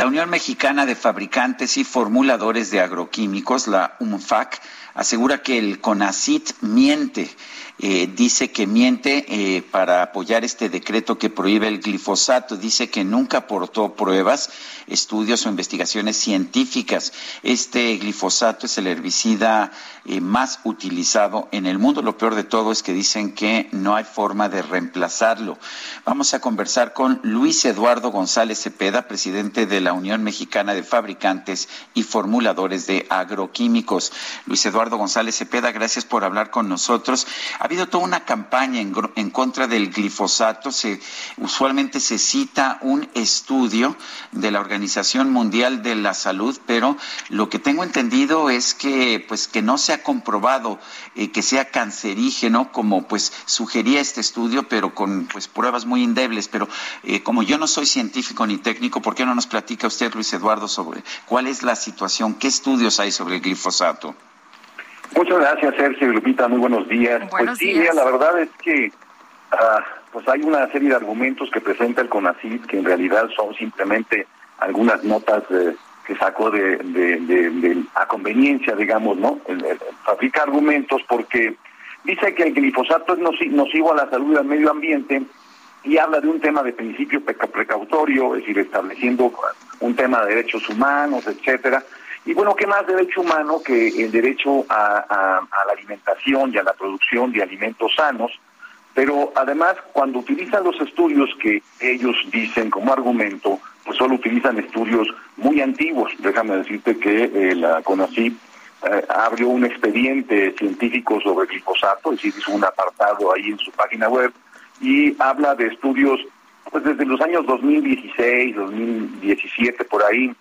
La Unión Mexicana de Fabricantes y Formuladores de Agroquímicos, la UMFAC, asegura que el CONACIT miente eh, dice que miente eh, para apoyar este decreto que prohíbe el glifosato. Dice que nunca aportó pruebas, estudios o investigaciones científicas. Este glifosato es el herbicida eh, más utilizado en el mundo. Lo peor de todo es que dicen que no hay forma de reemplazarlo. Vamos a conversar con Luis Eduardo González Cepeda, presidente de la Unión Mexicana de Fabricantes y Formuladores de Agroquímicos. Luis Eduardo González Cepeda, gracias por hablar con nosotros habido toda una campaña en, contra del glifosato. Se, usualmente se cita un estudio de la Organización Mundial de la Salud, pero lo que tengo entendido es que, pues, que no se ha comprobado eh, que sea cancerígeno, como pues sugería este estudio, pero con pues pruebas muy indebles. Pero eh, como yo no soy científico ni técnico, ¿por qué no nos platica usted, Luis Eduardo, sobre cuál es la situación, qué estudios hay sobre el glifosato? Muchas gracias, Sergio y Lupita. Muy buenos días. pues sí, la verdad es que ah, pues hay una serie de argumentos que presenta el CONACYT que en realidad son simplemente algunas notas eh, que sacó de, de, a conveniencia, digamos, ¿no? fabrica argumentos porque dice que el glifosato es nocivo a la salud y al medio ambiente y habla de un tema de principio precautorio, es decir, estableciendo un tema de derechos humanos, etcétera y bueno, ¿qué más derecho humano que el derecho a, la alimentación y a la producción de alimentos sanos? Pero además, cuando utilizan los estudios que ellos dicen como argumento, pues solo utilizan estudios muy antiguos. Déjame decirte que eh, la CONACYT eh, abrió un expediente científico sobre glifosato, es decir, hizo un apartado ahí en su página web y habla de estudios pues desde los años 2016, 2017 por ahí,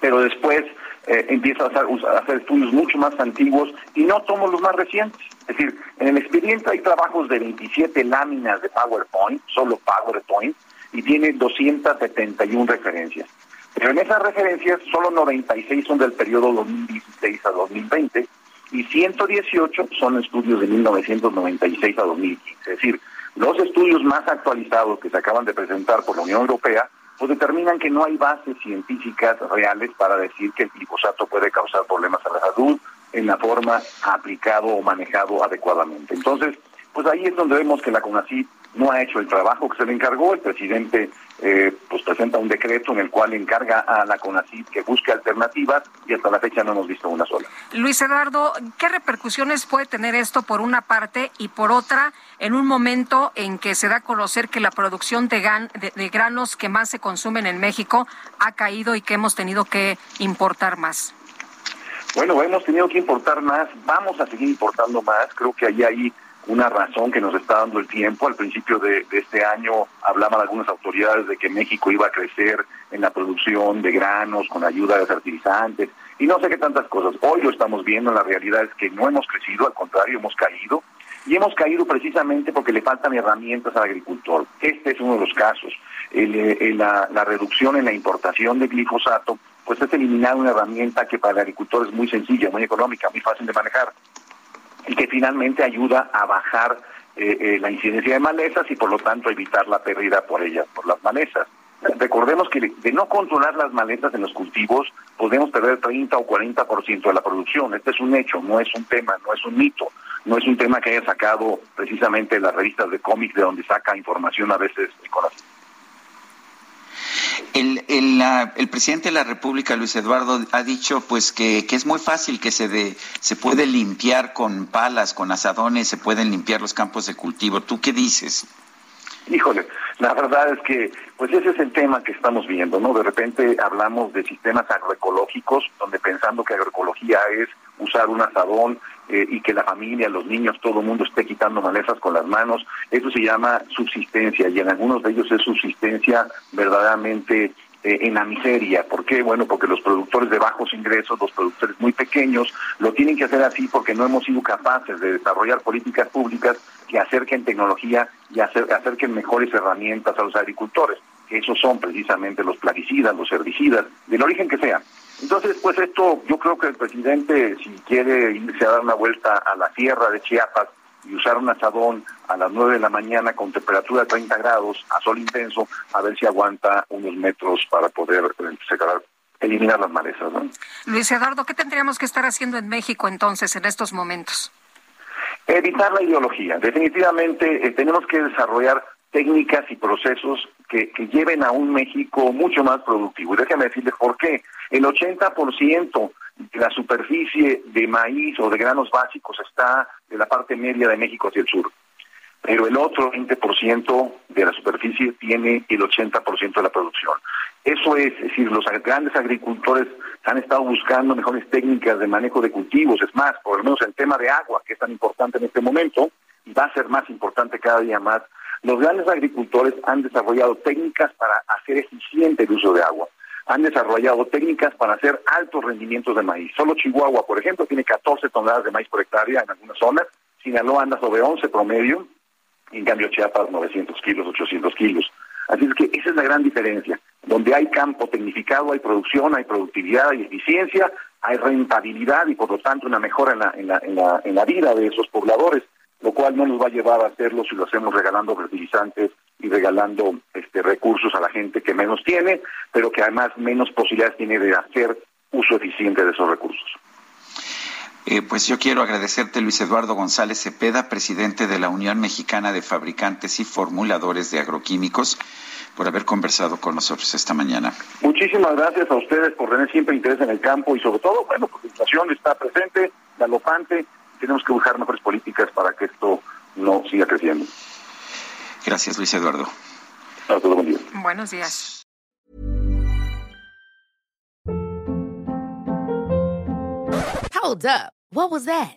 pero después eh, empieza a hacer, estudios mucho más antiguos y no tomo los más recientes. Es decir, en el expediente hay trabajos de 27 láminas de PowerPoint, solo PowerPoint, y tiene 271 referencias. Pero en esas referencias solo 96 son del periodo 2016 a 2020 y 118 son estudios de 1996 a 2015. Es decir, los estudios más actualizados que se acaban de presentar por la Unión Europea pues determinan que no hay bases científicas reales para decir que el glifosato puede causar problemas a la salud en la forma aplicado o manejado adecuadamente. Entonces, pues ahí es donde vemos que la CONACYT no ha hecho el trabajo que se le encargó. El presidente eh, pues presenta un decreto en el cual encarga a la CONACYT que busque alternativas y hasta la fecha no hemos visto una sola. Luis Eduardo, ¿qué repercusiones puede tener esto por una parte y por otra en un momento en que se da a conocer que la producción de, de granos que más se consumen en México ha caído y que hemos tenido que importar más? Bueno, hemos tenido que importar más, vamos a seguir importando más, creo que ahí hay una razón que nos está dando el tiempo. Al principio de, este año hablaban algunas autoridades de que México iba a crecer en la producción de granos con ayuda de fertilizantes y no sé qué tantas cosas. Hoy lo estamos viendo, la realidad es que no hemos crecido, al contrario, hemos caído. Y hemos caído precisamente porque le faltan herramientas al agricultor. Este es uno de los casos. la, la reducción en la importación de glifosato, pues es eliminar una herramienta que para el agricultor es muy sencilla, muy económica, muy fácil de manejar y que finalmente ayuda a bajar eh, eh, la incidencia de malezas y por lo tanto evitar la pérdida por ellas, por las malezas. Recordemos que de no controlar las malezas en los cultivos podemos perder 30 o 40% de la producción. Este es un hecho, no es un tema, no es un mito, no es un tema que haya sacado precisamente las revistas de cómics de donde saca información a veces conocido. El, el, el, presidente de la República, Luis Eduardo, ha dicho pues que, que es muy fácil que se, de, se puede limpiar con palas, con asadones, se pueden limpiar los campos de cultivo. ¿Tú qué dices? Híjole, la verdad es que pues ese es el tema que estamos viendo, ¿no? De repente hablamos de sistemas agroecológicos, donde pensando que agroecología es usar un asadón eh, y que la familia, los niños, todo el mundo esté quitando malezas con las manos. Eso se llama subsistencia y en algunos de ellos es subsistencia verdaderamente eh, en la miseria. ¿Por qué? Bueno, porque los productores de bajos ingresos, los productores muy pequeños, lo tienen que hacer así porque no hemos sido capaces de desarrollar políticas públicas que acerquen tecnología y acerquen mejores herramientas a los agricultores. Esos son precisamente los plaguicidas, los herbicidas, del origen que sea. Entonces, pues esto, yo creo que el presidente, si quiere irse a dar una vuelta a la tierra de Chiapas y usar un asadón a las 9 de la mañana con temperatura de 30 grados a sol intenso, a ver si aguanta unos metros para poder secar, eliminar las malezas. Luis Eduardo, ¿qué tendríamos que estar haciendo en México entonces en estos momentos? Evitar la ideología. Definitivamente eh, tenemos que desarrollar técnicas y procesos que, que, lleven a un México mucho más productivo. Y déjame decirles por qué. El 80% de la superficie de maíz o de granos básicos está de la parte media de México hacia el sur. Pero el otro 20% de la superficie tiene el 80% de la producción. Eso es, es decir, los grandes agricultores han estado buscando mejores técnicas de manejo de cultivos. Es más, por lo menos el tema de agua, que es tan importante en este momento, va a ser más importante cada día más, los grandes agricultores han desarrollado técnicas para hacer eficiente el uso de agua. Han desarrollado técnicas para hacer altos rendimientos de maíz. Solo Chihuahua, por ejemplo, tiene 14 toneladas de maíz por hectárea en algunas zonas. Sinaloa anda sobre 11 promedio. En cambio Chiapas 900 kilos, 800 kilos. Así es que esa es la gran diferencia. Donde hay campo tecnificado, hay producción, hay productividad, hay eficiencia, hay rentabilidad y por lo tanto una mejora en la, en la, en la, en la vida de esos pobladores lo cual no nos va a llevar a hacerlo si lo hacemos regalando fertilizantes y regalando este, recursos a la gente que menos tiene, pero que además menos posibilidades tiene de hacer uso eficiente de esos recursos. Eh, pues yo quiero agradecerte, Luis Eduardo González Cepeda, presidente de la Unión Mexicana de Fabricantes y Formuladores de Agroquímicos, por haber conversado con nosotros esta mañana. Muchísimas gracias a ustedes por tener siempre interés en el campo y sobre todo, bueno, porque la inflación está presente, galopante, tenemos que buscar mejores políticas para no siga creciendo. Gracias, Luis Eduardo. Hasta buen día. Buenos días. Hold up. What was that?